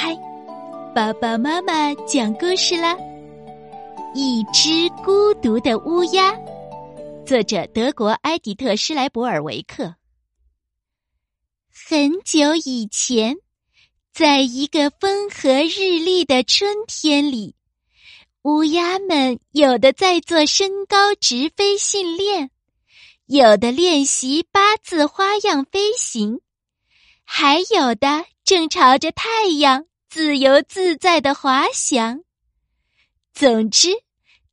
嗨，爸爸妈妈讲故事啦！一只孤独的乌鸦，作者德国埃迪特·施莱伯尔维克。很久以前，在一个风和日丽的春天里，乌鸦们有的在做升高直飞训练，有的练习八字花样飞行，还有的。正朝着太阳自由自在的滑翔。总之，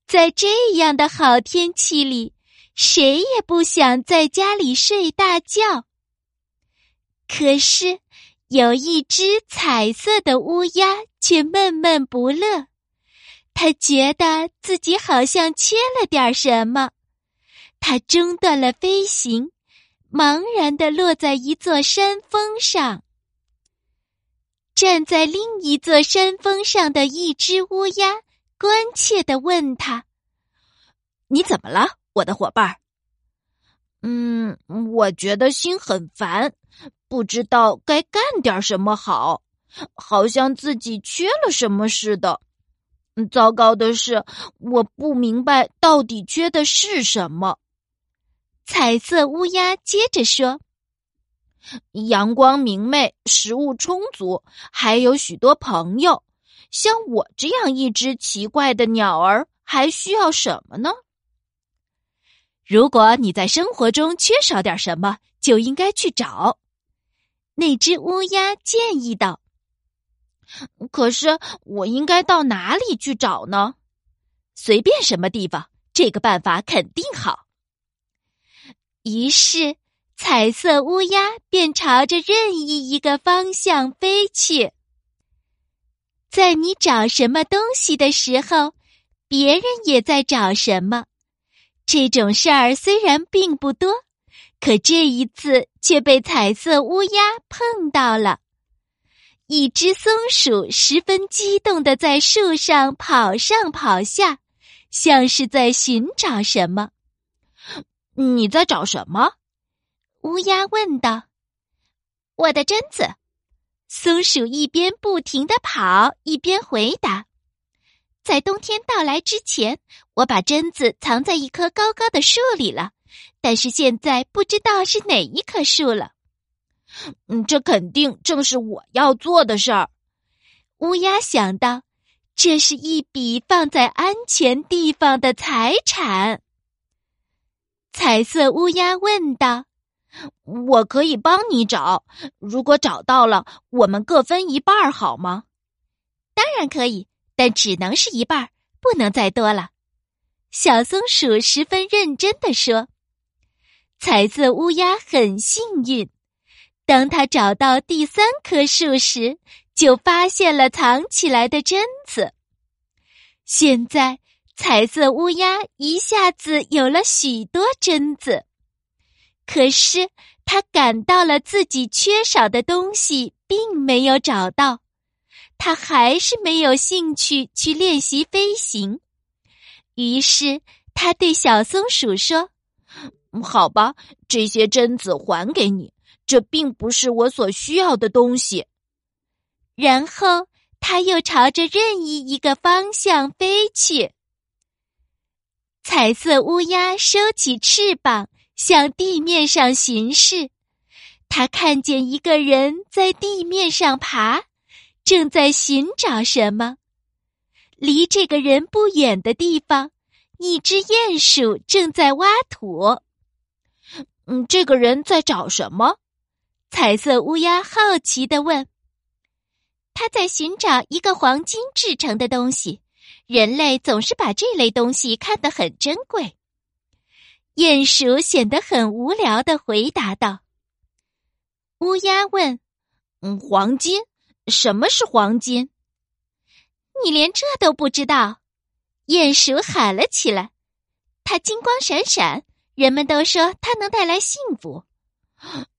在这样的好天气里，谁也不想在家里睡大觉。可是，有一只彩色的乌鸦却闷闷不乐，他觉得自己好像缺了点什么。它中断了飞行，茫然的落在一座山峰上。站在另一座山峰上的一只乌鸦关切的问他：“你怎么了，我的伙伴？”“嗯，我觉得心很烦，不知道该干点什么好，好像自己缺了什么似的。糟糕的是，我不明白到底缺的是什么。”彩色乌鸦接着说。阳光明媚，食物充足，还有许多朋友。像我这样一只奇怪的鸟儿，还需要什么呢？如果你在生活中缺少点什么，就应该去找。那只乌鸦建议道。可是我应该到哪里去找呢？随便什么地方，这个办法肯定好。于是。彩色乌鸦便朝着任意一个方向飞去。在你找什么东西的时候，别人也在找什么。这种事儿虽然并不多，可这一次却被彩色乌鸦碰到了。一只松鼠十分激动的在树上跑上跑下，像是在寻找什么。你在找什么？乌鸦问道：“我的榛子。”松鼠一边不停的跑，一边回答：“在冬天到来之前，我把榛子藏在一棵高高的树里了，但是现在不知道是哪一棵树了。”嗯，这肯定正是我要做的事儿。乌鸦想到：“这是一笔放在安全地方的财产。”彩色乌鸦问道。我可以帮你找，如果找到了，我们各分一半好吗？当然可以，但只能是一半，不能再多了。小松鼠十分认真的说：“彩色乌鸦很幸运，当他找到第三棵树时，就发现了藏起来的榛子。现在，彩色乌鸦一下子有了许多榛子。”可是他感到了自己缺少的东西，并没有找到。他还是没有兴趣去练习飞行。于是他对小松鼠说：“好吧，这些榛子还给你。这并不是我所需要的东西。”然后他又朝着任意一个方向飞去。彩色乌鸦收起翅膀。向地面上巡视，他看见一个人在地面上爬，正在寻找什么。离这个人不远的地方，一只鼹鼠正在挖土。嗯，这个人在找什么？彩色乌鸦好奇的问。他在寻找一个黄金制成的东西。人类总是把这类东西看得很珍贵。鼹鼠显得很无聊的回答道：“乌鸦问，嗯，黄金？什么是黄金？你连这都不知道？”鼹鼠喊了起来：“它金光闪闪，人们都说它能带来幸福。”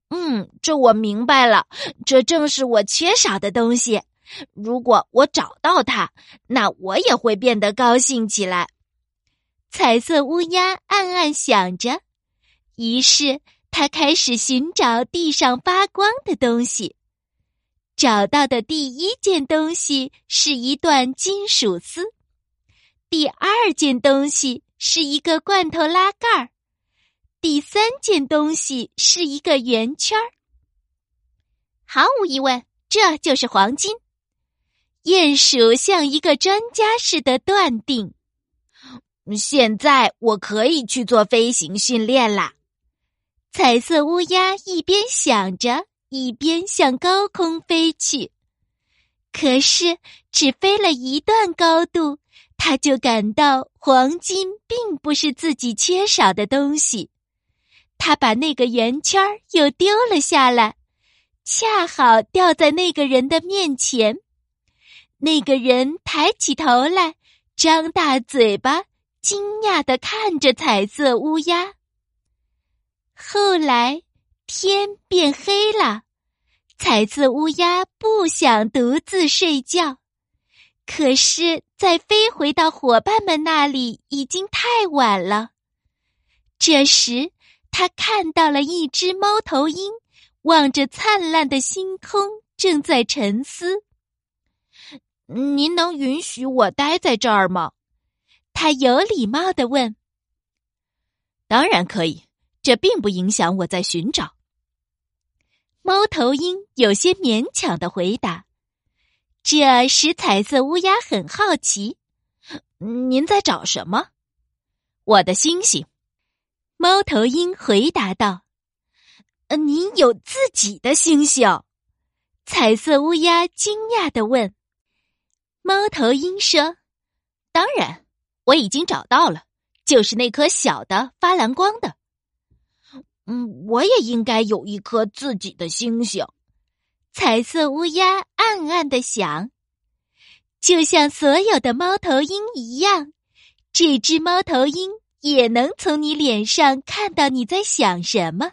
嗯，这我明白了，这正是我缺少的东西。如果我找到它，那我也会变得高兴起来。彩色乌鸦暗暗想着，于是他开始寻找地上发光的东西。找到的第一件东西是一段金属丝，第二件东西是一个罐头拉盖儿，第三件东西是一个圆圈儿。毫无疑问，这就是黄金。鼹鼠像一个专家似的断定。现在我可以去做飞行训练啦。彩色乌鸦一边想着。一边向高空飞去，可是只飞了一段高度，他就感到黄金并不是自己缺少的东西。他把那个圆圈又丢了下来，恰好掉在那个人的面前。那个人抬起头来，张大嘴巴，惊讶的看着彩色乌鸦。后来。天变黑了，彩色乌鸦不想独自睡觉，可是，再飞回到伙伴们那里已经太晚了。这时，他看到了一只猫头鹰，望着灿烂的星空，正在沉思。您能允许我待在这儿吗？他有礼貌的问。当然可以，这并不影响我在寻找。猫头鹰有些勉强的回答，这使彩色乌鸦很好奇。您在找什么？我的星星。猫头鹰回答道：“呃，您有自己的星星？”彩色乌鸦惊讶的问。猫头鹰说：“当然，我已经找到了，就是那颗小的发蓝光的。”嗯，我也应该有一颗自己的星星。彩色乌鸦暗暗的想，就像所有的猫头鹰一样，这只猫头鹰也能从你脸上看到你在想什么。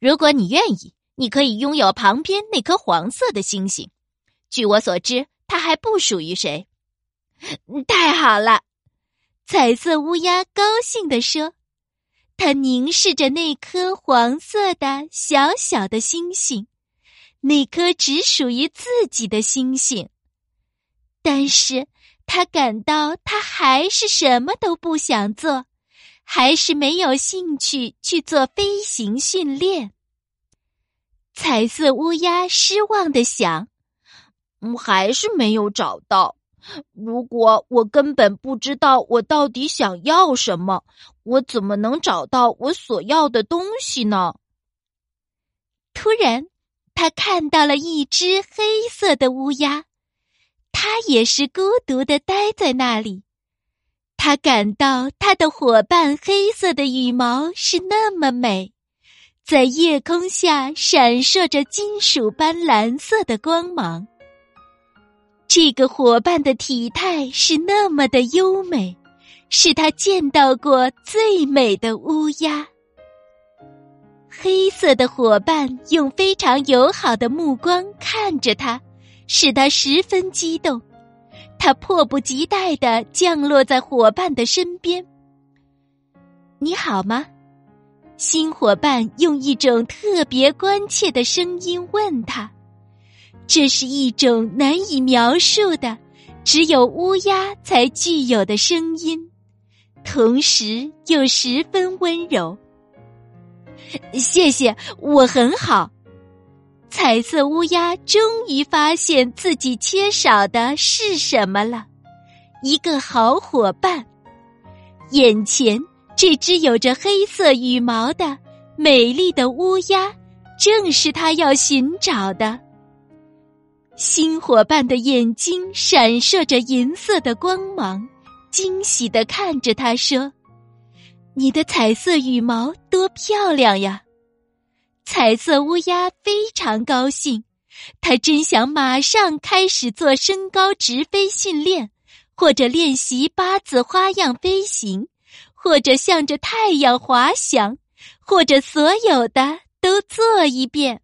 如果你愿意，你可以拥有旁边那颗黄色的星星。据我所知，它还不属于谁。太好了，彩色乌鸦高兴地说。他凝视着那颗黄色的小小的星星，那颗只属于自己的星星。但是他感到他还是什么都不想做，还是没有兴趣去做飞行训练。彩色乌鸦失望的想：“嗯，还是没有找到。”如果我根本不知道我到底想要什么，我怎么能找到我所要的东西呢？突然，他看到了一只黑色的乌鸦，它也是孤独的待在那里。他感到他的伙伴黑色的羽毛是那么美，在夜空下闪烁着金属般蓝色的光芒。这个伙伴的体态是那么的优美，是他见到过最美的乌鸦。黑色的伙伴用非常友好的目光看着他，使他十分激动。他迫不及待的降落在伙伴的身边。你好吗？新伙伴用一种特别关切的声音问他。这是一种难以描述的，只有乌鸦才具有的声音，同时又十分温柔。谢谢，我很好。彩色乌鸦终于发现自己缺少的是什么了，一个好伙伴。眼前这只有着黑色羽毛的美丽的乌鸦，正是他要寻找的。新伙伴的眼睛闪烁着银色的光芒，惊喜的看着他说：“你的彩色羽毛多漂亮呀！”彩色乌鸦非常高兴，他真想马上开始做升高直飞训练，或者练习八字花样飞行，或者向着太阳滑翔，或者所有的都做一遍。